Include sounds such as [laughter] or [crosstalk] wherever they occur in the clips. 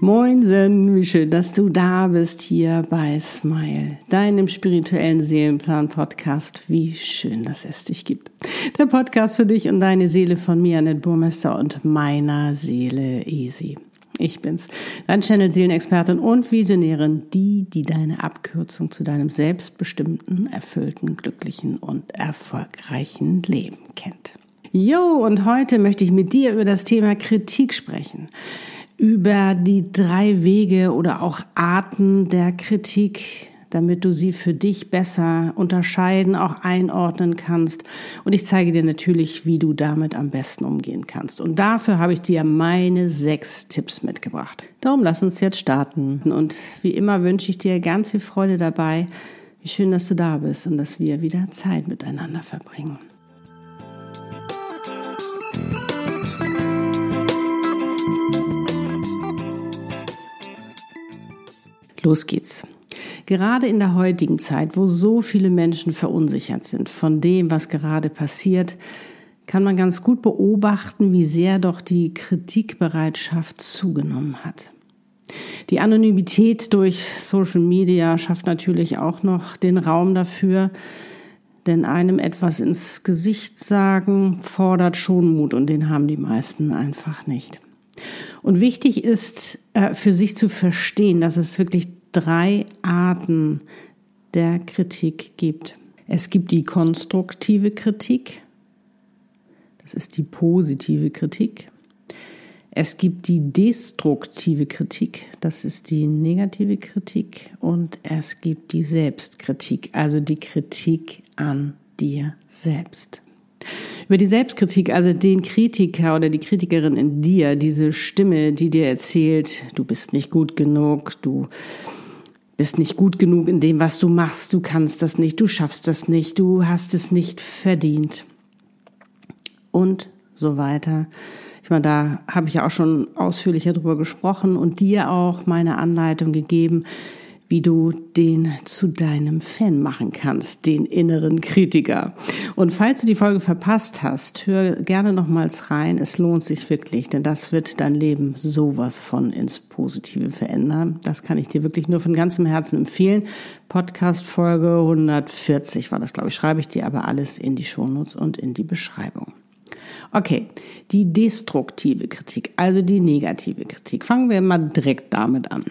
Moinsen, wie schön, dass du da bist hier bei Smile, deinem spirituellen Seelenplan-Podcast. Wie schön, dass es dich gibt. Der Podcast für dich und deine Seele von mir, Annette Burmester und meiner Seele Easy. Ich bin's, dein Channel-Seelenexpertin und Visionärin, die, die deine Abkürzung zu deinem selbstbestimmten, erfüllten, glücklichen und erfolgreichen Leben kennt. Jo, und heute möchte ich mit dir über das Thema Kritik sprechen über die drei Wege oder auch Arten der Kritik, damit du sie für dich besser unterscheiden, auch einordnen kannst. Und ich zeige dir natürlich, wie du damit am besten umgehen kannst. Und dafür habe ich dir meine sechs Tipps mitgebracht. Darum lass uns jetzt starten. Und wie immer wünsche ich dir ganz viel Freude dabei. Wie schön, dass du da bist und dass wir wieder Zeit miteinander verbringen. Los geht's. Gerade in der heutigen Zeit, wo so viele Menschen verunsichert sind von dem, was gerade passiert, kann man ganz gut beobachten, wie sehr doch die Kritikbereitschaft zugenommen hat. Die Anonymität durch Social Media schafft natürlich auch noch den Raum dafür, denn einem etwas ins Gesicht sagen fordert schon Mut und den haben die meisten einfach nicht. Und wichtig ist äh, für sich zu verstehen, dass es wirklich drei Arten der Kritik gibt. Es gibt die konstruktive Kritik, das ist die positive Kritik. Es gibt die destruktive Kritik, das ist die negative Kritik. Und es gibt die Selbstkritik, also die Kritik an dir selbst. Über die Selbstkritik, also den Kritiker oder die Kritikerin in dir, diese Stimme, die dir erzählt, du bist nicht gut genug, du bist nicht gut genug in dem, was du machst, du kannst das nicht, du schaffst das nicht, du hast es nicht verdient. Und so weiter. Ich meine, da habe ich ja auch schon ausführlicher drüber gesprochen und dir auch meine Anleitung gegeben, wie du den zu deinem Fan machen kannst, den inneren Kritiker. Und falls du die Folge verpasst hast, hör gerne nochmals rein. Es lohnt sich wirklich, denn das wird dein Leben sowas von ins Positive verändern. Das kann ich dir wirklich nur von ganzem Herzen empfehlen. Podcast Folge 140 war das, glaube ich, schreibe ich dir aber alles in die Shownotes und in die Beschreibung. Okay, die destruktive Kritik, also die negative Kritik. Fangen wir mal direkt damit an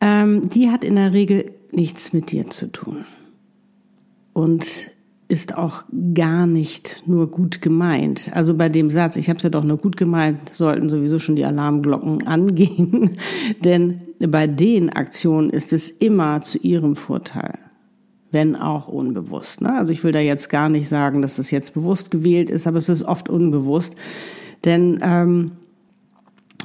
ähm, die hat in der Regel nichts mit dir zu tun. Und ist auch gar nicht nur gut gemeint. Also bei dem Satz, ich habe es ja doch nur gut gemeint, sollten sowieso schon die Alarmglocken [laughs] angehen. Denn bei den Aktionen ist es immer zu ihrem Vorteil, wenn auch unbewusst. Ne? Also ich will da jetzt gar nicht sagen, dass es jetzt bewusst gewählt ist, aber es ist oft unbewusst. Denn ähm,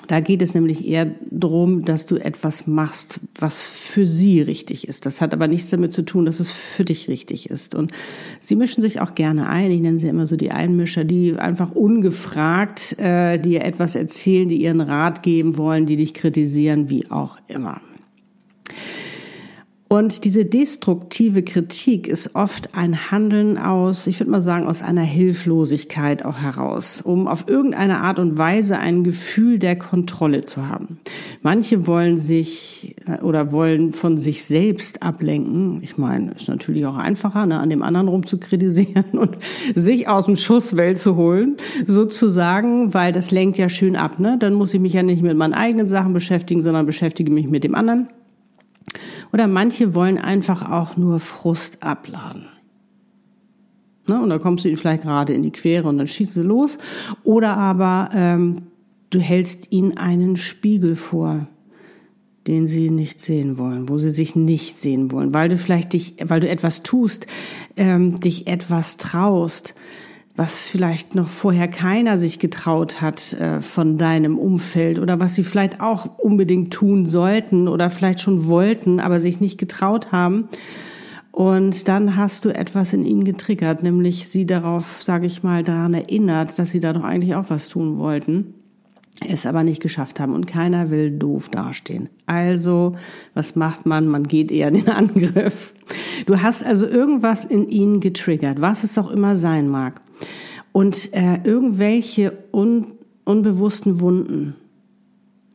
da geht es nämlich eher darum, dass du etwas machst, was für sie richtig ist. Das hat aber nichts damit zu tun, dass es für dich richtig ist. Und sie mischen sich auch gerne ein. Ich nenne sie immer so die Einmischer, die einfach ungefragt äh, dir etwas erzählen, die ihren Rat geben wollen, die dich kritisieren, wie auch immer. Und diese destruktive Kritik ist oft ein Handeln aus, ich würde mal sagen, aus einer Hilflosigkeit auch heraus, um auf irgendeine Art und Weise ein Gefühl der Kontrolle zu haben. Manche wollen sich äh, oder wollen von sich selbst ablenken. Ich meine, ist natürlich auch einfacher, ne, an dem anderen rum zu kritisieren [laughs] und sich aus dem Schusswelt zu holen, sozusagen, weil das lenkt ja schön ab. Ne? Dann muss ich mich ja nicht mit meinen eigenen Sachen beschäftigen, sondern beschäftige mich mit dem anderen. Oder manche wollen einfach auch nur Frust abladen. Ne? Und da kommst du ihnen vielleicht gerade in die Quere und dann schießt sie los. Oder aber ähm, du hältst ihnen einen Spiegel vor, den sie nicht sehen wollen, wo sie sich nicht sehen wollen, weil du vielleicht dich, weil du etwas tust, ähm, dich etwas traust, was vielleicht noch vorher keiner sich getraut hat äh, von deinem Umfeld oder was sie vielleicht auch unbedingt tun sollten oder vielleicht schon wollten, aber sich nicht getraut haben. Und dann hast du etwas in ihnen getriggert, nämlich sie darauf, sage ich mal, daran erinnert, dass sie da doch eigentlich auch was tun wollten, es aber nicht geschafft haben und keiner will doof dastehen. Also, was macht man? Man geht eher in den [laughs] Angriff. Du hast also irgendwas in ihnen getriggert, was es auch immer sein mag. Und äh, irgendwelche un unbewussten Wunden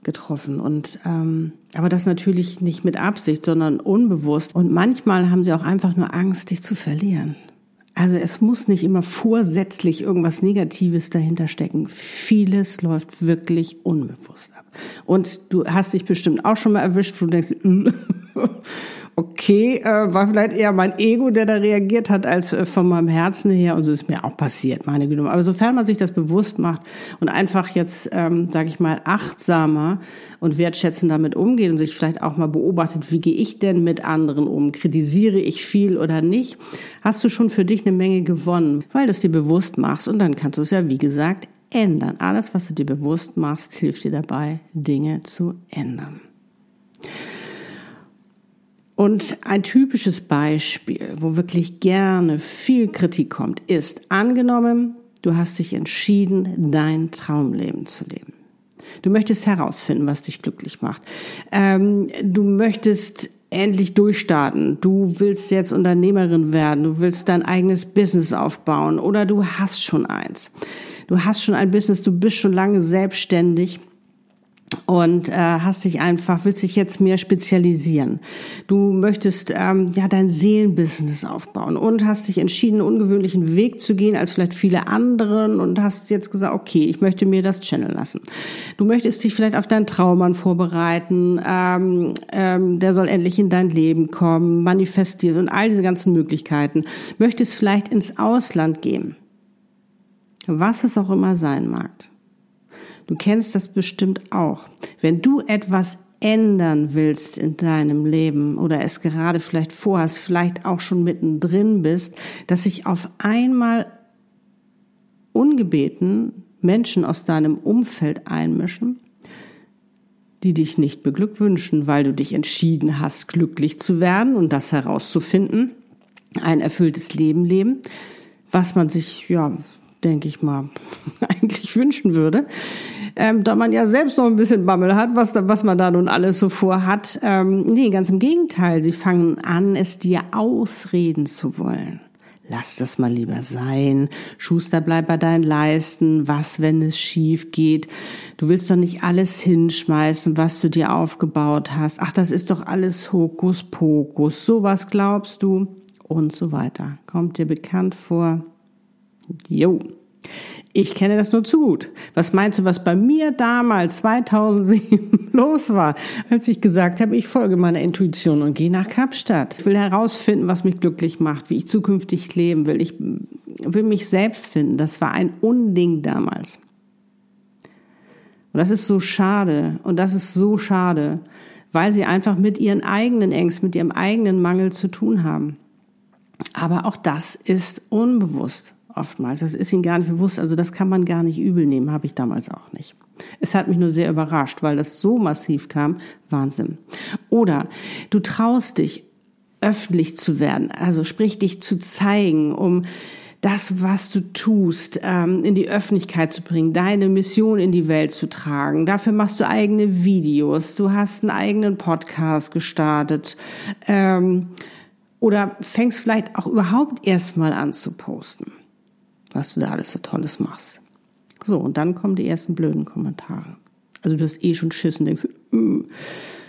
getroffen und ähm, aber das natürlich nicht mit Absicht, sondern unbewusst. Und manchmal haben sie auch einfach nur Angst, dich zu verlieren. Also es muss nicht immer vorsätzlich irgendwas Negatives dahinter stecken. Vieles läuft wirklich unbewusst ab. Und du hast dich bestimmt auch schon mal erwischt, wo du denkst, [laughs] okay, äh, war vielleicht eher mein Ego, der da reagiert hat, als äh, von meinem Herzen her. Und so ist mir auch passiert, meine Güte. Aber sofern man sich das bewusst macht und einfach jetzt, ähm, sage ich mal, achtsamer und wertschätzend damit umgeht und sich vielleicht auch mal beobachtet, wie gehe ich denn mit anderen um? Kritisiere ich viel oder nicht? Hast du schon für dich eine Menge gewonnen, weil du es dir bewusst machst. Und dann kannst du es ja, wie gesagt, ändern. Alles, was du dir bewusst machst, hilft dir dabei, Dinge zu ändern. Und ein typisches Beispiel, wo wirklich gerne viel Kritik kommt, ist angenommen, du hast dich entschieden, dein Traumleben zu leben. Du möchtest herausfinden, was dich glücklich macht. Ähm, du möchtest endlich durchstarten. Du willst jetzt Unternehmerin werden. Du willst dein eigenes Business aufbauen oder du hast schon eins. Du hast schon ein Business. Du bist schon lange selbstständig und äh, hast dich einfach willst dich jetzt mehr spezialisieren. Du möchtest ähm, ja dein Seelenbusiness aufbauen und hast dich entschieden, einen ungewöhnlichen Weg zu gehen als vielleicht viele anderen und hast jetzt gesagt, okay, ich möchte mir das channel lassen. Du möchtest dich vielleicht auf deinen Traummann vorbereiten, ähm, ähm, der soll endlich in dein Leben kommen, manifestieren und all diese ganzen Möglichkeiten. Möchtest vielleicht ins Ausland gehen, was es auch immer sein mag. Du kennst das bestimmt auch. Wenn du etwas ändern willst in deinem Leben oder es gerade vielleicht vorhast, vielleicht auch schon mittendrin bist, dass sich auf einmal ungebeten Menschen aus deinem Umfeld einmischen, die dich nicht beglückwünschen, weil du dich entschieden hast, glücklich zu werden und das herauszufinden, ein erfülltes Leben leben, was man sich, ja, denke ich mal, [laughs] eigentlich wünschen würde ähm, da man ja selbst noch ein bisschen Bammel hat, was, da, was man da nun alles so vorhat. Ähm, nee, ganz im Gegenteil, sie fangen an, es dir ausreden zu wollen. Lass das mal lieber sein. Schuster, bleib bei deinen Leisten. Was, wenn es schief geht? Du willst doch nicht alles hinschmeißen, was du dir aufgebaut hast. Ach, das ist doch alles Hokuspokus. Sowas glaubst du? Und so weiter. Kommt dir bekannt vor? Jo. Ich kenne das nur zu gut. Was meinst du, was bei mir damals 2007 [laughs] los war, als ich gesagt habe, ich folge meiner Intuition und gehe nach Kapstadt. Ich will herausfinden, was mich glücklich macht, wie ich zukünftig leben will. Ich will mich selbst finden. Das war ein Unding damals. Und das ist so schade. Und das ist so schade, weil sie einfach mit ihren eigenen Ängsten, mit ihrem eigenen Mangel zu tun haben. Aber auch das ist unbewusst oftmals. Das ist ihnen gar nicht bewusst. Also das kann man gar nicht übel nehmen, habe ich damals auch nicht. Es hat mich nur sehr überrascht, weil das so massiv kam. Wahnsinn. Oder du traust dich, öffentlich zu werden, also sprich dich zu zeigen, um das, was du tust, ähm, in die Öffentlichkeit zu bringen, deine Mission in die Welt zu tragen. Dafür machst du eigene Videos, du hast einen eigenen Podcast gestartet ähm, oder fängst vielleicht auch überhaupt erstmal an zu posten was du da alles so Tolles machst. So, und dann kommen die ersten blöden Kommentare. Also du hast eh schon Schiss und denkst, uh.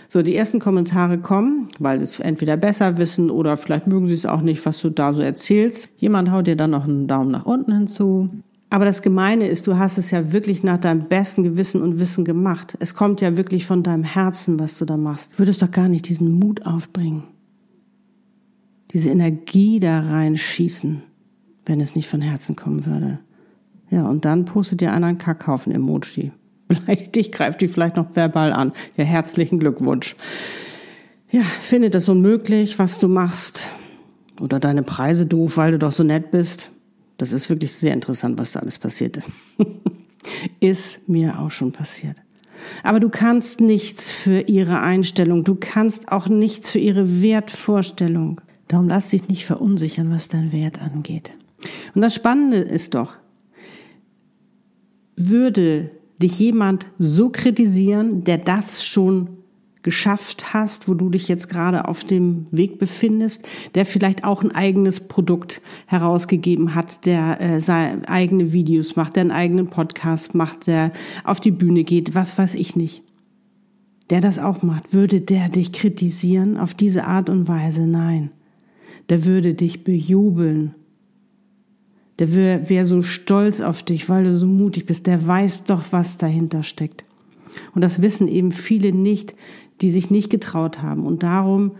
so, die ersten Kommentare kommen, weil sie es entweder besser wissen oder vielleicht mögen sie es auch nicht, was du da so erzählst. Jemand haut dir dann noch einen Daumen nach unten hinzu. Aber das Gemeine ist, du hast es ja wirklich nach deinem besten Gewissen und Wissen gemacht. Es kommt ja wirklich von deinem Herzen, was du da machst. Du würdest doch gar nicht diesen Mut aufbringen. Diese Energie da reinschießen wenn es nicht von Herzen kommen würde. Ja, und dann postet dir einer einen Kackhaufen-Emoji. [laughs] Beleidigt dich, greift dich vielleicht noch verbal an. Ja, herzlichen Glückwunsch. Ja, findet es unmöglich, was du machst. Oder deine Preise doof, weil du doch so nett bist. Das ist wirklich sehr interessant, was da alles passiert. [laughs] ist mir auch schon passiert. Aber du kannst nichts für ihre Einstellung. Du kannst auch nichts für ihre Wertvorstellung. Darum lass dich nicht verunsichern, was dein Wert angeht. Und das Spannende ist doch, würde dich jemand so kritisieren, der das schon geschafft hast, wo du dich jetzt gerade auf dem Weg befindest, der vielleicht auch ein eigenes Produkt herausgegeben hat, der äh, seine eigene Videos macht, der einen eigenen Podcast macht, der auf die Bühne geht, was weiß ich nicht. der das auch macht, würde der dich kritisieren auf diese Art und Weise? Nein. Der würde dich bejubeln. Der wäre wär so stolz auf dich, weil du so mutig bist. Der weiß doch, was dahinter steckt. Und das wissen eben viele nicht, die sich nicht getraut haben. Und darum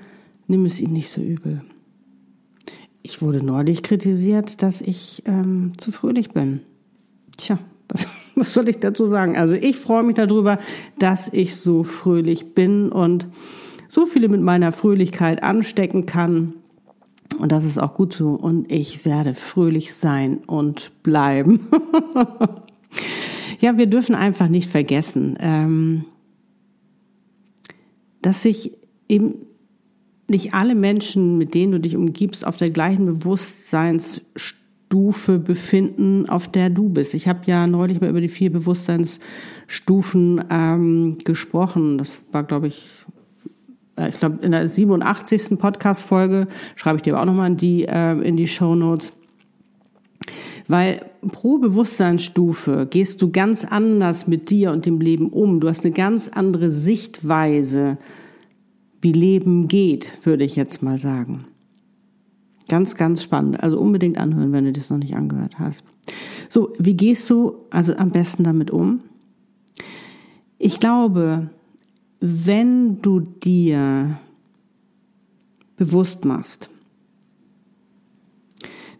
nimm es ihnen nicht so übel. Ich wurde neulich kritisiert, dass ich ähm, zu fröhlich bin. Tja, was, [laughs] was soll ich dazu sagen? Also ich freue mich darüber, dass ich so fröhlich bin und so viele mit meiner Fröhlichkeit anstecken kann. Und das ist auch gut so. Und ich werde fröhlich sein und bleiben. [laughs] ja, wir dürfen einfach nicht vergessen, ähm, dass sich eben nicht alle Menschen, mit denen du dich umgibst, auf der gleichen Bewusstseinsstufe befinden, auf der du bist. Ich habe ja neulich mal über die vier Bewusstseinsstufen ähm, gesprochen. Das war, glaube ich, ich glaube, in der 87. Podcast-Folge schreibe ich dir aber auch nochmal in die, äh, in die Show Notes. Weil pro Bewusstseinsstufe gehst du ganz anders mit dir und dem Leben um. Du hast eine ganz andere Sichtweise wie Leben geht, würde ich jetzt mal sagen. Ganz, ganz spannend. Also unbedingt anhören, wenn du das noch nicht angehört hast. So, wie gehst du also am besten damit um? Ich glaube, wenn du dir bewusst machst,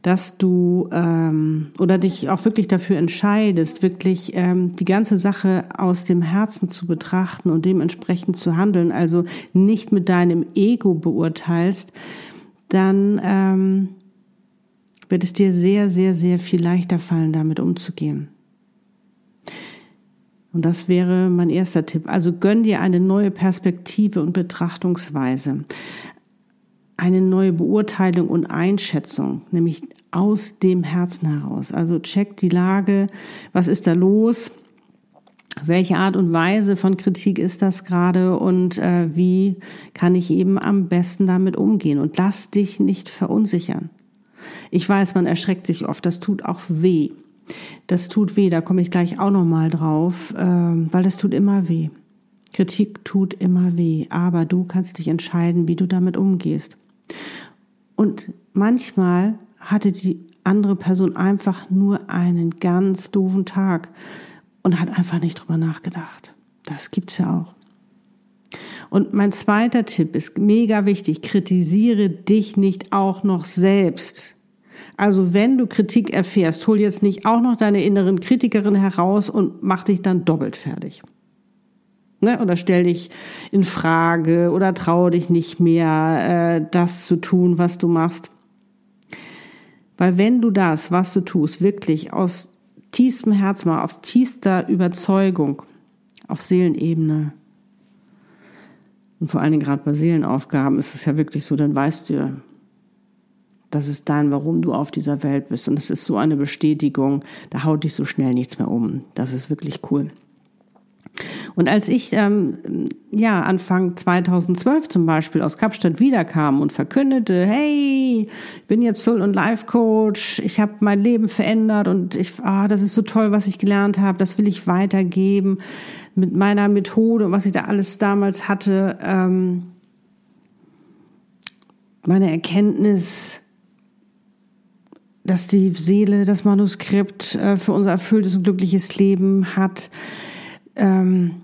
dass du ähm, oder dich auch wirklich dafür entscheidest, wirklich ähm, die ganze Sache aus dem Herzen zu betrachten und dementsprechend zu handeln, also nicht mit deinem Ego beurteilst, dann ähm, wird es dir sehr, sehr, sehr viel leichter fallen, damit umzugehen. Und das wäre mein erster Tipp. Also gönn dir eine neue Perspektive und Betrachtungsweise eine neue Beurteilung und Einschätzung, nämlich aus dem Herzen heraus. Also check die Lage, was ist da los, welche Art und Weise von Kritik ist das gerade und äh, wie kann ich eben am besten damit umgehen und lass dich nicht verunsichern. Ich weiß, man erschreckt sich oft, das tut auch weh. Das tut weh, da komme ich gleich auch noch mal drauf, äh, weil das tut immer weh. Kritik tut immer weh, aber du kannst dich entscheiden, wie du damit umgehst. Und manchmal hatte die andere Person einfach nur einen ganz doofen Tag und hat einfach nicht drüber nachgedacht. Das gibt's ja auch. Und mein zweiter Tipp ist mega wichtig. Kritisiere dich nicht auch noch selbst. Also wenn du Kritik erfährst, hol jetzt nicht auch noch deine inneren Kritikerin heraus und mach dich dann doppelt fertig. Ne? Oder stell dich in Frage oder traue dich nicht mehr, äh, das zu tun, was du machst. Weil wenn du das, was du tust, wirklich aus tiefstem Herz mal, aus tiefster Überzeugung, auf Seelenebene, und vor allen Dingen gerade bei Seelenaufgaben ist es ja wirklich so, dann weißt du, das ist dein, warum du auf dieser Welt bist. Und es ist so eine Bestätigung, da haut dich so schnell nichts mehr um. Das ist wirklich cool. Und als ich ähm, ja Anfang 2012 zum Beispiel aus Kapstadt wiederkam und verkündete, hey, ich bin jetzt Soul- und Life-Coach, ich habe mein Leben verändert und ich, ah, das ist so toll, was ich gelernt habe, das will ich weitergeben mit meiner Methode und was ich da alles damals hatte, ähm, meine Erkenntnis, dass die Seele das Manuskript äh, für unser erfülltes und glückliches Leben hat ähm,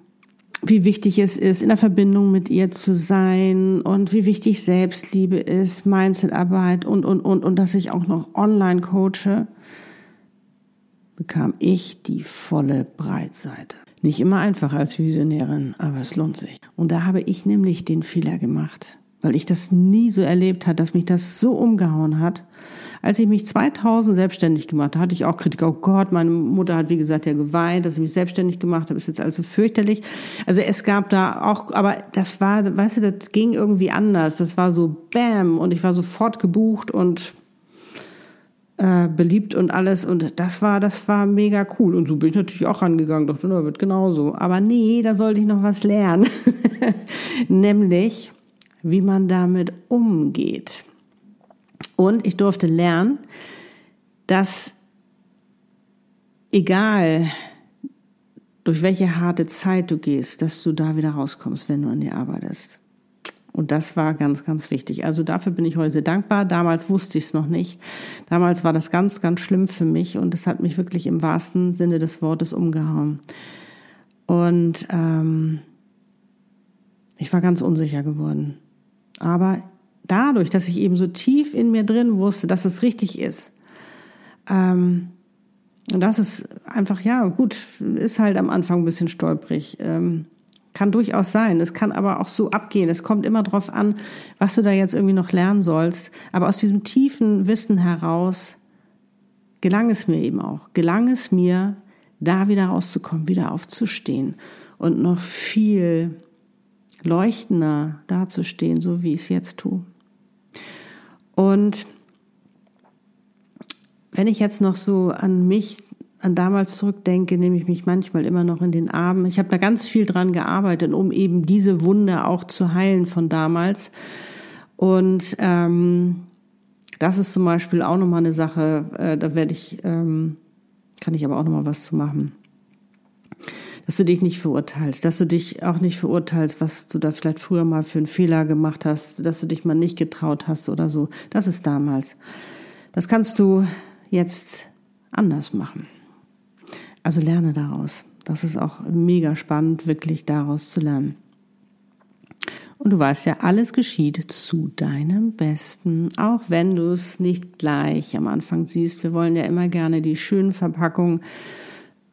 wie wichtig es ist, in der Verbindung mit ihr zu sein und wie wichtig Selbstliebe ist, Mindsetarbeit und, und, und, und dass ich auch noch online coache, bekam ich die volle Breitseite. Nicht immer einfach als Visionärin, aber es lohnt sich. Und da habe ich nämlich den Fehler gemacht, weil ich das nie so erlebt hat, dass mich das so umgehauen hat. Als ich mich 2000 selbstständig gemacht habe, hatte ich auch Kritik. Oh Gott, meine Mutter hat, wie gesagt, ja geweint, dass ich mich selbstständig gemacht habe. Ist jetzt also fürchterlich. Also es gab da auch, aber das war, weißt du, das ging irgendwie anders. Das war so Bam und ich war sofort gebucht und äh, beliebt und alles. Und das war, das war mega cool. Und so bin ich natürlich auch rangegangen. Dachte, na, wird genauso. Aber nee, da sollte ich noch was lernen. [laughs] Nämlich, wie man damit umgeht. Und ich durfte lernen, dass egal, durch welche harte Zeit du gehst, dass du da wieder rauskommst, wenn du an dir arbeitest. Und das war ganz, ganz wichtig. Also dafür bin ich heute sehr dankbar. Damals wusste ich es noch nicht. Damals war das ganz, ganz schlimm für mich und es hat mich wirklich im wahrsten Sinne des Wortes umgehauen. Und ähm, ich war ganz unsicher geworden. Aber dadurch, dass ich eben so tief in mir drin wusste, dass es richtig ist, ähm, und das ist einfach, ja, gut, ist halt am Anfang ein bisschen stolprig. Ähm, kann durchaus sein. Es kann aber auch so abgehen. Es kommt immer darauf an, was du da jetzt irgendwie noch lernen sollst. Aber aus diesem tiefen Wissen heraus gelang es mir eben auch. Gelang es mir, da wieder rauszukommen, wieder aufzustehen und noch viel leuchtender dazustehen, so wie ich es jetzt tue. Und wenn ich jetzt noch so an mich an damals zurückdenke, nehme ich mich manchmal immer noch in den Arm. Ich habe da ganz viel dran gearbeitet, um eben diese Wunde auch zu heilen von damals. Und ähm, das ist zum Beispiel auch nochmal eine Sache, äh, da werde ich, ähm, kann ich aber auch nochmal was zu machen. Dass du dich nicht verurteilst, dass du dich auch nicht verurteilst, was du da vielleicht früher mal für einen Fehler gemacht hast, dass du dich mal nicht getraut hast oder so. Das ist damals. Das kannst du jetzt anders machen. Also lerne daraus. Das ist auch mega spannend, wirklich daraus zu lernen. Und du weißt ja, alles geschieht zu deinem Besten, auch wenn du es nicht gleich am Anfang siehst. Wir wollen ja immer gerne die schönen Verpackungen,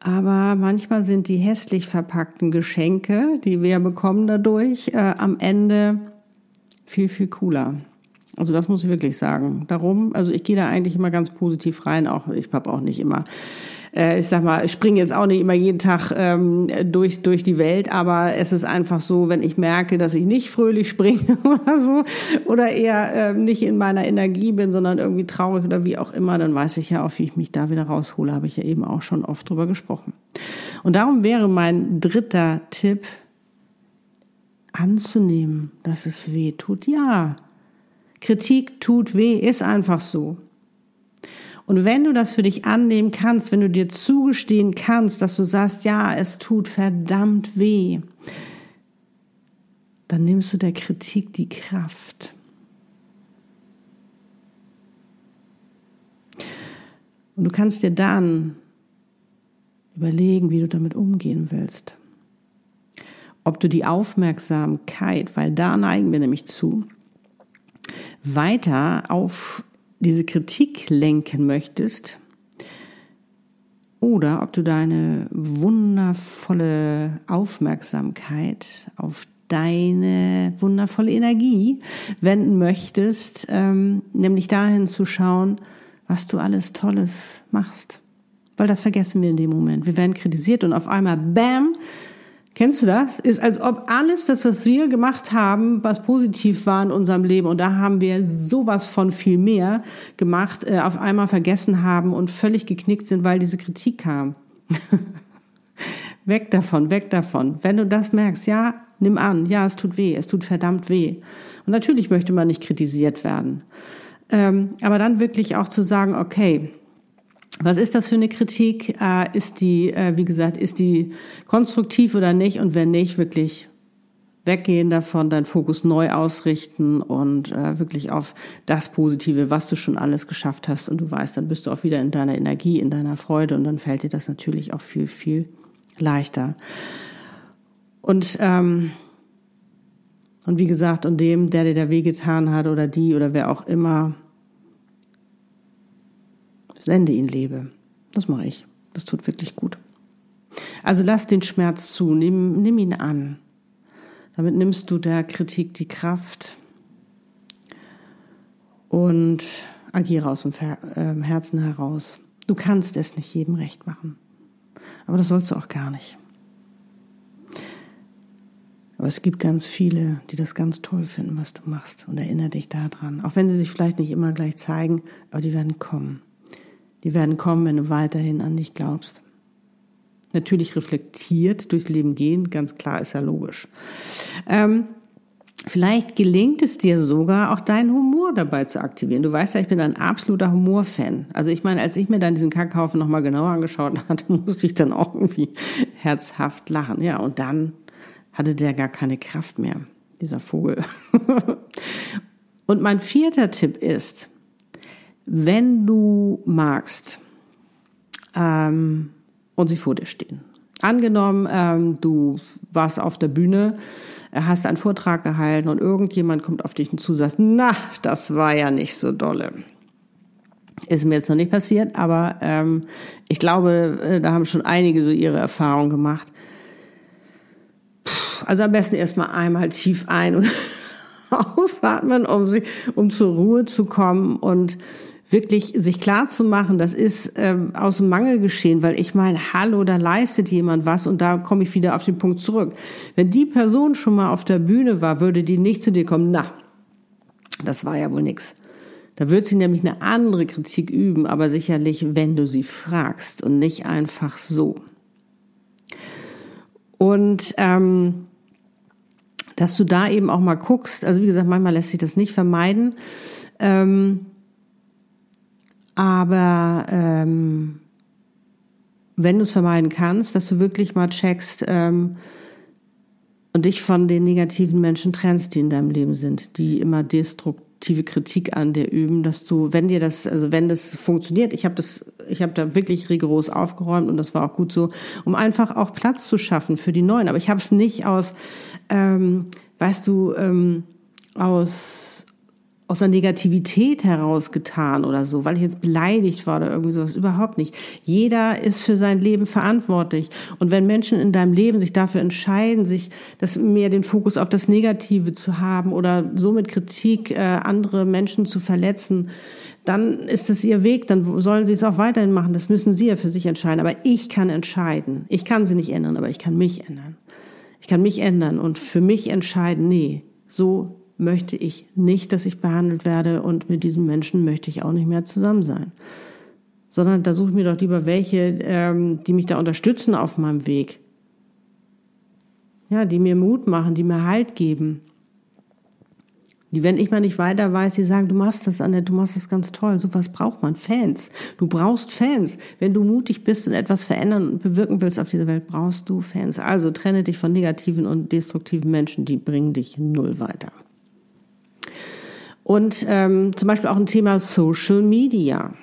aber manchmal sind die hässlich verpackten Geschenke, die wir bekommen dadurch, äh, am Ende viel, viel cooler. Also das muss ich wirklich sagen. Darum, also ich gehe da eigentlich immer ganz positiv rein. Auch ich habe auch nicht immer äh, ich sag mal, ich springe jetzt auch nicht immer jeden Tag ähm, durch, durch die Welt, aber es ist einfach so, wenn ich merke, dass ich nicht fröhlich springe [laughs] oder so oder eher äh, nicht in meiner Energie bin, sondern irgendwie traurig oder wie auch immer, dann weiß ich ja auch, wie ich mich da wieder raushole, habe ich ja eben auch schon oft drüber gesprochen. Und darum wäre mein dritter Tipp, anzunehmen, dass es weh tut. Ja, Kritik tut weh, ist einfach so. Und wenn du das für dich annehmen kannst, wenn du dir zugestehen kannst, dass du sagst, ja, es tut verdammt weh, dann nimmst du der Kritik die Kraft. Und du kannst dir dann überlegen, wie du damit umgehen willst. Ob du die Aufmerksamkeit, weil da neigen wir nämlich zu, weiter auf diese Kritik lenken möchtest oder ob du deine wundervolle Aufmerksamkeit auf deine wundervolle Energie wenden möchtest, ähm, nämlich dahin zu schauen, was du alles Tolles machst. Weil das vergessen wir in dem Moment. Wir werden kritisiert und auf einmal, bam, Kennst du das? Ist, als ob alles das, was wir gemacht haben, was positiv war in unserem Leben, und da haben wir sowas von viel mehr gemacht, äh, auf einmal vergessen haben und völlig geknickt sind, weil diese Kritik kam. [laughs] weg davon, weg davon. Wenn du das merkst, ja, nimm an, ja, es tut weh, es tut verdammt weh. Und natürlich möchte man nicht kritisiert werden. Ähm, aber dann wirklich auch zu sagen, okay, was ist das für eine Kritik? Ist die, äh, wie gesagt, ist die konstruktiv oder nicht? Und wenn nicht, wirklich weggehen davon, deinen Fokus neu ausrichten und äh, wirklich auf das Positive, was du schon alles geschafft hast. Und du weißt, dann bist du auch wieder in deiner Energie, in deiner Freude und dann fällt dir das natürlich auch viel, viel leichter. Und ähm, und wie gesagt, und dem, der dir da wehgetan hat oder die oder wer auch immer, sende ihn Lebe. Das mache ich. Das tut wirklich gut. Also lass den Schmerz zu, nimm, nimm ihn an. Damit nimmst du der Kritik die Kraft und agiere aus dem ähm, Herzen heraus. Du kannst es nicht jedem recht machen. Aber das sollst du auch gar nicht. Aber es gibt ganz viele, die das ganz toll finden, was du machst. Und erinnere dich daran. Auch wenn sie sich vielleicht nicht immer gleich zeigen, aber die werden kommen. Die werden kommen, wenn du weiterhin an dich glaubst. Natürlich reflektiert durchs Leben gehen, ganz klar ist ja logisch. Ähm, Vielleicht gelingt es dir sogar, auch deinen Humor dabei zu aktivieren. Du weißt ja, ich bin ein absoluter Humorfan. Also ich meine, als ich mir dann diesen Kackhaufen nochmal genauer angeschaut [laughs] hatte, musste ich dann auch irgendwie herzhaft lachen. Ja, und dann hatte der gar keine Kraft mehr, dieser Vogel. [laughs] und mein vierter Tipp ist, wenn du magst ähm, und sie vor dir stehen. Angenommen, ähm, du warst auf der Bühne, hast einen Vortrag gehalten und irgendjemand kommt auf dich zu und sagt, na, das war ja nicht so dolle. Ist mir jetzt noch nicht passiert, aber ähm, ich glaube, äh, da haben schon einige so ihre Erfahrungen gemacht. Also am besten erstmal einmal tief ein und [laughs] ausatmen, um, sie, um zur Ruhe zu kommen und wirklich sich klar zu machen, das ist ähm, aus dem Mangel geschehen, weil ich meine, hallo, da leistet jemand was und da komme ich wieder auf den Punkt zurück. Wenn die Person schon mal auf der Bühne war, würde die nicht zu dir kommen, na, das war ja wohl nix. Da wird sie nämlich eine andere Kritik üben, aber sicherlich, wenn du sie fragst und nicht einfach so. Und ähm, dass du da eben auch mal guckst, also wie gesagt, manchmal lässt sich das nicht vermeiden. Ähm, aber ähm, wenn du es vermeiden kannst, dass du wirklich mal checkst ähm, und dich von den negativen Menschen trennst, die in deinem Leben sind, die immer destruktive Kritik an dir üben, dass du, wenn dir das, also wenn das funktioniert, ich habe das, ich habe da wirklich rigoros aufgeräumt und das war auch gut so, um einfach auch Platz zu schaffen für die Neuen. Aber ich habe es nicht aus, ähm, weißt du, ähm, aus aus der Negativität herausgetan oder so, weil ich jetzt beleidigt war oder irgendwie sowas, überhaupt nicht. Jeder ist für sein Leben verantwortlich. Und wenn Menschen in deinem Leben sich dafür entscheiden, sich das mehr den Fokus auf das Negative zu haben oder so mit Kritik äh, andere Menschen zu verletzen, dann ist es ihr Weg, dann sollen sie es auch weiterhin machen. Das müssen sie ja für sich entscheiden. Aber ich kann entscheiden. Ich kann sie nicht ändern, aber ich kann mich ändern. Ich kann mich ändern und für mich entscheiden, nee, so möchte ich nicht, dass ich behandelt werde und mit diesen Menschen möchte ich auch nicht mehr zusammen sein. Sondern da suche ich mir doch lieber welche, ähm, die mich da unterstützen auf meinem Weg. Ja, die mir Mut machen, die mir Halt geben. Die, wenn ich mal nicht weiter weiß, die sagen, du machst das, Annette, du machst das ganz toll. So was braucht man. Fans. Du brauchst Fans. Wenn du mutig bist und etwas verändern und bewirken willst auf dieser Welt, brauchst du Fans. Also trenne dich von negativen und destruktiven Menschen, die bringen dich null weiter. Und ähm, zum Beispiel auch ein Thema Social Media.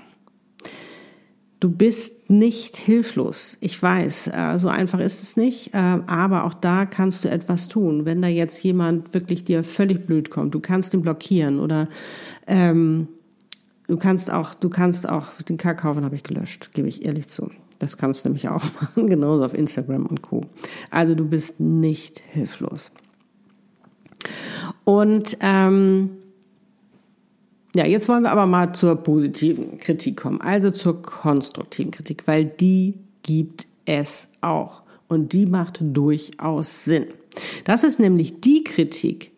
Du bist nicht hilflos. Ich weiß, äh, so einfach ist es nicht, äh, aber auch da kannst du etwas tun. Wenn da jetzt jemand wirklich dir völlig blöd kommt, du kannst ihn blockieren oder ähm, du kannst auch, du kannst auch den Kackhaufen habe ich gelöscht, gebe ich ehrlich zu. Das kannst du nämlich auch [laughs] machen, genauso auf Instagram und Co. Also du bist nicht hilflos. Und ähm, ja, jetzt wollen wir aber mal zur positiven Kritik kommen, also zur konstruktiven Kritik, weil die gibt es auch und die macht durchaus Sinn. Das ist nämlich die Kritik,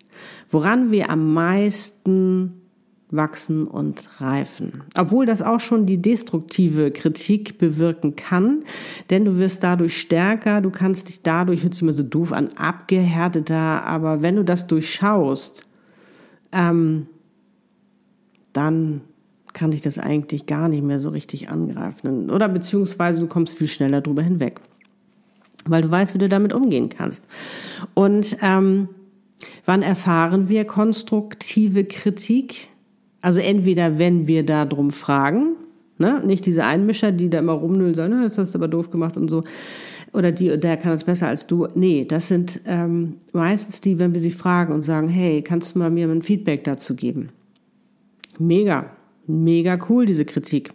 woran wir am meisten wachsen und reifen. Obwohl das auch schon die destruktive Kritik bewirken kann, denn du wirst dadurch stärker, du kannst dich dadurch, hört sich immer so doof an, abgehärteter, aber wenn du das durchschaust, ähm, dann kann dich das eigentlich gar nicht mehr so richtig angreifen. Oder beziehungsweise du kommst viel schneller drüber hinweg, weil du weißt, wie du damit umgehen kannst. Und ähm, wann erfahren wir konstruktive Kritik? Also entweder, wenn wir darum fragen, ne? nicht diese Einmischer, die da immer rumnüllen, sagen, das hast du aber doof gemacht und so, oder die, der kann es besser als du. Nee, das sind ähm, meistens die, wenn wir sie fragen und sagen, hey, kannst du mal mir ein Feedback dazu geben? Mega, mega cool, diese Kritik.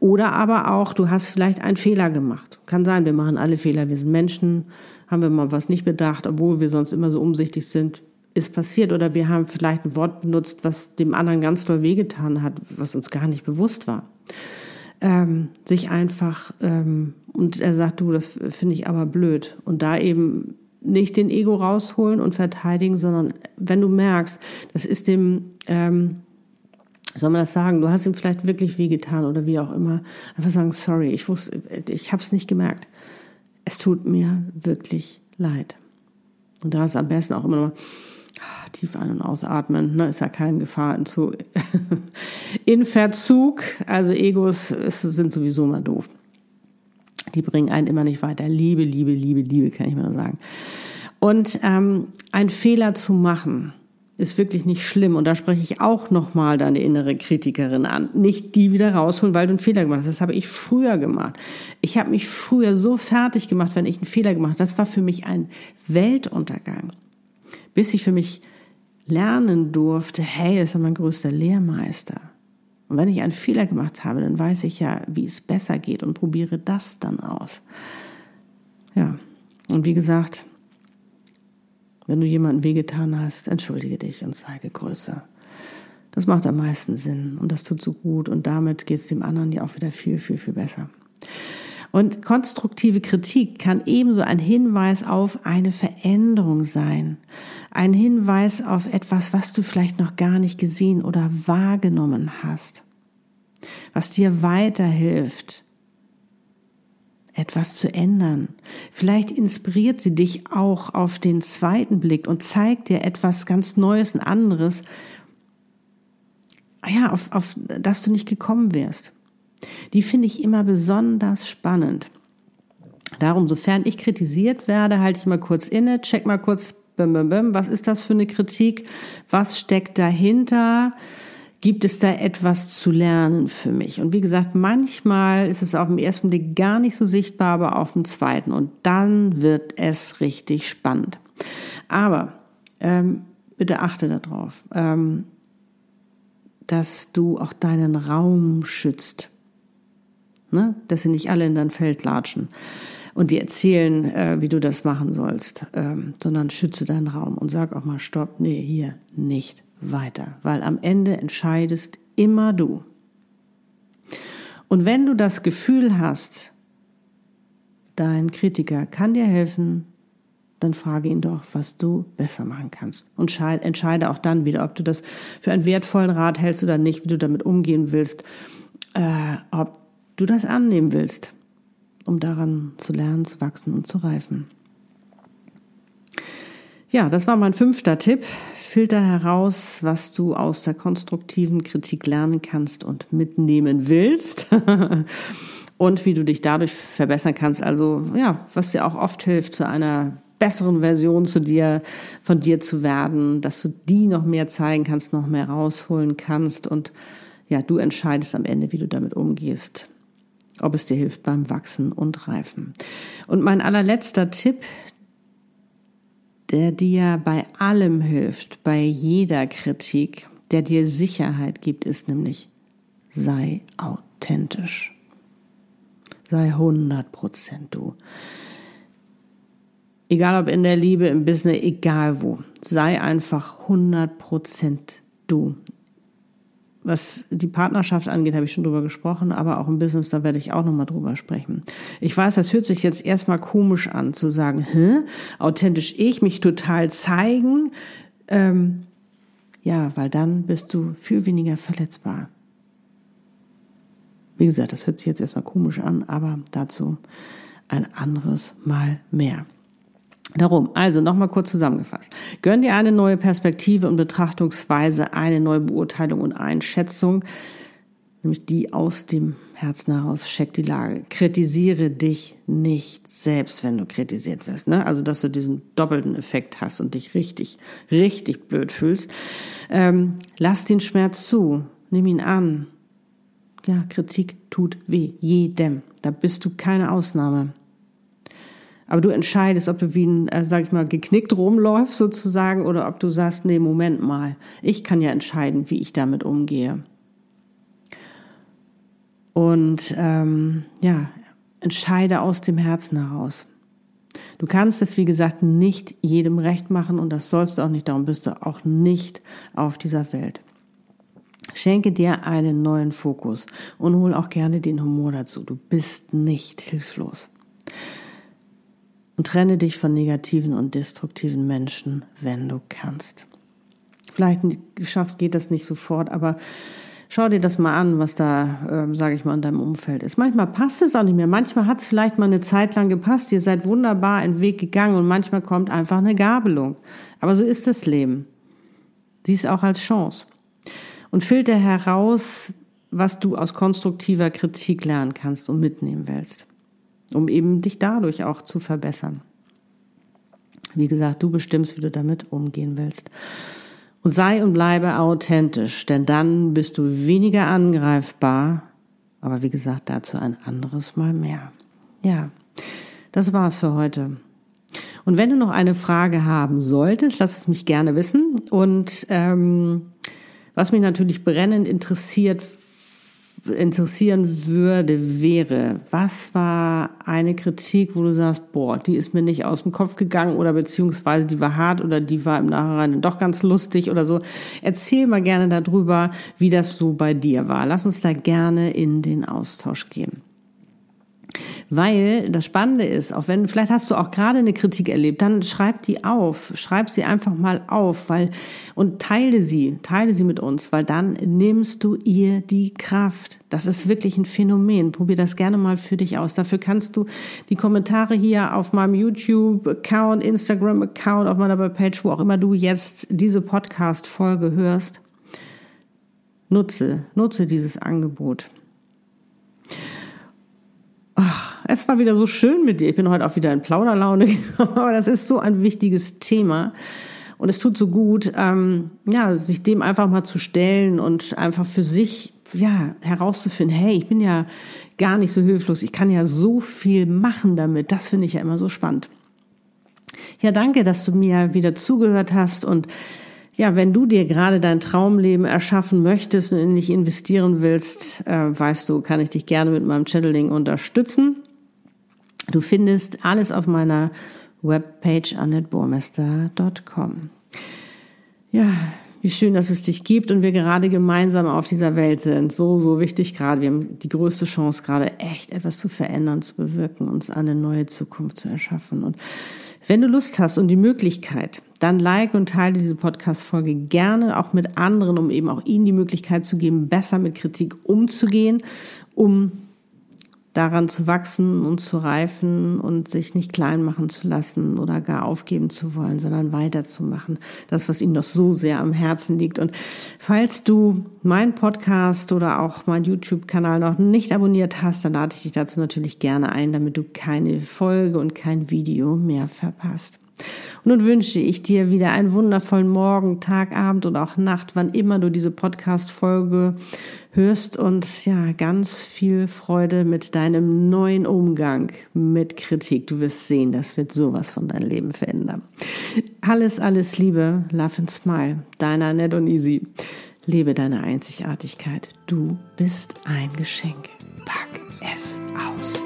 Oder aber auch, du hast vielleicht einen Fehler gemacht. Kann sein, wir machen alle Fehler, wir sind Menschen, haben wir mal was nicht bedacht, obwohl wir sonst immer so umsichtig sind, ist passiert. Oder wir haben vielleicht ein Wort benutzt, was dem anderen ganz doll wehgetan hat, was uns gar nicht bewusst war. Ähm, sich einfach, ähm, und er sagt, du, das finde ich aber blöd. Und da eben nicht den Ego rausholen und verteidigen, sondern wenn du merkst, das ist dem ähm, soll man das sagen? Du hast ihm vielleicht wirklich wehgetan oder wie auch immer. Einfach sagen, sorry, ich wusste, ich habe es nicht gemerkt. Es tut mir wirklich leid. Und da ist am besten auch immer noch tief ein- und ausatmen. Ne, ist ja keine Gefahr in, zu, [laughs] in Verzug. Also Egos sind sowieso mal doof. Die bringen einen immer nicht weiter. Liebe, Liebe, Liebe, Liebe, kann ich mal sagen. Und ähm, einen Fehler zu machen, ist wirklich nicht schlimm. Und da spreche ich auch nochmal deine innere Kritikerin an. Nicht die wieder rausholen, weil du einen Fehler gemacht hast. Das habe ich früher gemacht. Ich habe mich früher so fertig gemacht, wenn ich einen Fehler gemacht habe. Das war für mich ein Weltuntergang. Bis ich für mich lernen durfte, hey, das ist mein größter Lehrmeister. Und wenn ich einen Fehler gemacht habe, dann weiß ich ja, wie es besser geht und probiere das dann aus. Ja, und wie gesagt, wenn du jemandem wehgetan hast, entschuldige dich und zeige Größe. Das macht am meisten Sinn und das tut so gut und damit geht es dem anderen ja auch wieder viel, viel, viel besser. Und konstruktive Kritik kann ebenso ein Hinweis auf eine Veränderung sein. Ein Hinweis auf etwas, was du vielleicht noch gar nicht gesehen oder wahrgenommen hast. Was dir weiterhilft, etwas zu ändern. Vielleicht inspiriert sie dich auch auf den zweiten Blick und zeigt dir etwas ganz Neues, ein anderes, ja, auf, auf das du nicht gekommen wärst. Die finde ich immer besonders spannend. Darum, sofern ich kritisiert werde, halte ich mal kurz inne, check mal kurz, was ist das für eine Kritik? Was steckt dahinter? Gibt es da etwas zu lernen für mich. Und wie gesagt, manchmal ist es auf dem ersten Blick gar nicht so sichtbar, aber auf dem zweiten. Und dann wird es richtig spannend. Aber ähm, bitte achte darauf, ähm, dass du auch deinen Raum schützt. Ne? Dass sie nicht alle in dein Feld latschen und dir erzählen, äh, wie du das machen sollst, ähm, sondern schütze deinen Raum und sag auch mal, stopp, nee, hier nicht weiter, weil am Ende entscheidest immer du. Und wenn du das Gefühl hast, dein Kritiker kann dir helfen, dann frage ihn doch, was du besser machen kannst. Und entscheide auch dann wieder, ob du das für einen wertvollen Rat hältst oder nicht, wie du damit umgehen willst, äh, ob du das annehmen willst, um daran zu lernen, zu wachsen und zu reifen. Ja, das war mein fünfter Tipp Filter heraus, was du aus der konstruktiven Kritik lernen kannst und mitnehmen willst. [laughs] und wie du dich dadurch verbessern kannst. Also, ja, was dir auch oft hilft, zu einer besseren Version zu dir, von dir zu werden, dass du die noch mehr zeigen kannst, noch mehr rausholen kannst und ja, du entscheidest am Ende, wie du damit umgehst, ob es dir hilft beim Wachsen und Reifen. Und mein allerletzter Tipp, der dir bei allem hilft, bei jeder Kritik, der dir Sicherheit gibt, ist nämlich, sei authentisch. Sei 100 Prozent du. Egal ob in der Liebe, im Business, egal wo. Sei einfach 100 Prozent du was die Partnerschaft angeht, habe ich schon drüber gesprochen, aber auch im Business, da werde ich auch nochmal drüber sprechen. Ich weiß, das hört sich jetzt erstmal komisch an, zu sagen, hä, authentisch ich, mich total zeigen. Ähm, ja, weil dann bist du viel weniger verletzbar. Wie gesagt, das hört sich jetzt erstmal komisch an, aber dazu ein anderes Mal mehr. Darum, also nochmal kurz zusammengefasst. Gönn dir eine neue Perspektive und Betrachtungsweise, eine neue Beurteilung und Einschätzung, nämlich die aus dem Herzen heraus. Check die Lage. Kritisiere dich nicht selbst, wenn du kritisiert wirst. Ne? Also, dass du diesen doppelten Effekt hast und dich richtig, richtig blöd fühlst. Ähm, lass den Schmerz zu. Nimm ihn an. Ja, Kritik tut weh. Jedem. Da bist du keine Ausnahme. Aber du entscheidest, ob du wie ein, äh, sag ich mal, geknickt rumläufst sozusagen oder ob du sagst, nee, Moment mal, ich kann ja entscheiden, wie ich damit umgehe. Und ähm, ja, entscheide aus dem Herzen heraus. Du kannst es, wie gesagt, nicht jedem recht machen und das sollst du auch nicht, darum bist du auch nicht auf dieser Welt. Schenke dir einen neuen Fokus und hol auch gerne den Humor dazu. Du bist nicht hilflos und trenne dich von negativen und destruktiven Menschen, wenn du kannst. Vielleicht schaffst, geht das nicht sofort, aber schau dir das mal an, was da, äh, sage ich mal, in deinem Umfeld ist. Manchmal passt es auch nicht mehr. Manchmal hat es vielleicht mal eine Zeit lang gepasst. Ihr seid wunderbar einen Weg gegangen und manchmal kommt einfach eine Gabelung. Aber so ist das Leben. Sieh es auch als Chance. Und filter heraus, was du aus konstruktiver Kritik lernen kannst und mitnehmen willst, um eben dich dadurch auch zu verbessern. Wie gesagt, du bestimmst, wie du damit umgehen willst. Und sei und bleibe authentisch, denn dann bist du weniger angreifbar. Aber wie gesagt, dazu ein anderes Mal mehr. Ja, das war's für heute. Und wenn du noch eine Frage haben solltest, lass es mich gerne wissen. Und ähm, was mich natürlich brennend interessiert, interessieren würde, wäre, was war eine Kritik, wo du sagst, boah, die ist mir nicht aus dem Kopf gegangen oder beziehungsweise die war hart oder die war im Nachhinein doch ganz lustig oder so. Erzähl mal gerne darüber, wie das so bei dir war. Lass uns da gerne in den Austausch gehen. Weil das Spannende ist, auch wenn, vielleicht hast du auch gerade eine Kritik erlebt, dann schreib die auf, schreib sie einfach mal auf, weil, und teile sie, teile sie mit uns, weil dann nimmst du ihr die Kraft. Das ist wirklich ein Phänomen. Probier das gerne mal für dich aus. Dafür kannst du die Kommentare hier auf meinem YouTube-Account, Instagram-Account, auf meiner Page, wo auch immer du jetzt diese Podcast-Folge hörst, nutze, nutze dieses Angebot. War wieder so schön mit dir. Ich bin heute auch wieder in Plauderlaune [laughs] aber das ist so ein wichtiges Thema. Und es tut so gut, ähm, ja, sich dem einfach mal zu stellen und einfach für sich, ja, herauszufinden, hey, ich bin ja gar nicht so hilflos, ich kann ja so viel machen damit. Das finde ich ja immer so spannend. Ja, danke, dass du mir wieder zugehört hast und ja, wenn du dir gerade dein Traumleben erschaffen möchtest und in dich investieren willst, äh, weißt du, kann ich dich gerne mit meinem Channeling unterstützen. Du findest alles auf meiner Webpage annetbormester.com. Ja, wie schön, dass es dich gibt und wir gerade gemeinsam auf dieser Welt sind. So, so wichtig gerade. Wir haben die größte Chance gerade echt etwas zu verändern, zu bewirken, uns eine neue Zukunft zu erschaffen. Und wenn du Lust hast und die Möglichkeit, dann like und teile diese Podcast-Folge gerne auch mit anderen, um eben auch ihnen die Möglichkeit zu geben, besser mit Kritik umzugehen, um daran zu wachsen und zu reifen und sich nicht klein machen zu lassen oder gar aufgeben zu wollen, sondern weiterzumachen. Das, was ihm doch so sehr am Herzen liegt. Und falls du meinen Podcast oder auch meinen YouTube-Kanal noch nicht abonniert hast, dann lade ich dich dazu natürlich gerne ein, damit du keine Folge und kein Video mehr verpasst. Und nun wünsche ich dir wieder einen wundervollen Morgen, Tag, Abend und auch Nacht, wann immer du diese Podcast-Folge hörst und ja, ganz viel Freude mit deinem neuen Umgang mit Kritik. Du wirst sehen, das wird sowas von deinem Leben verändern. Alles, alles Liebe, Love and Smile, deiner Ned und Easy. Lebe deine Einzigartigkeit. Du bist ein Geschenk. Pack es aus.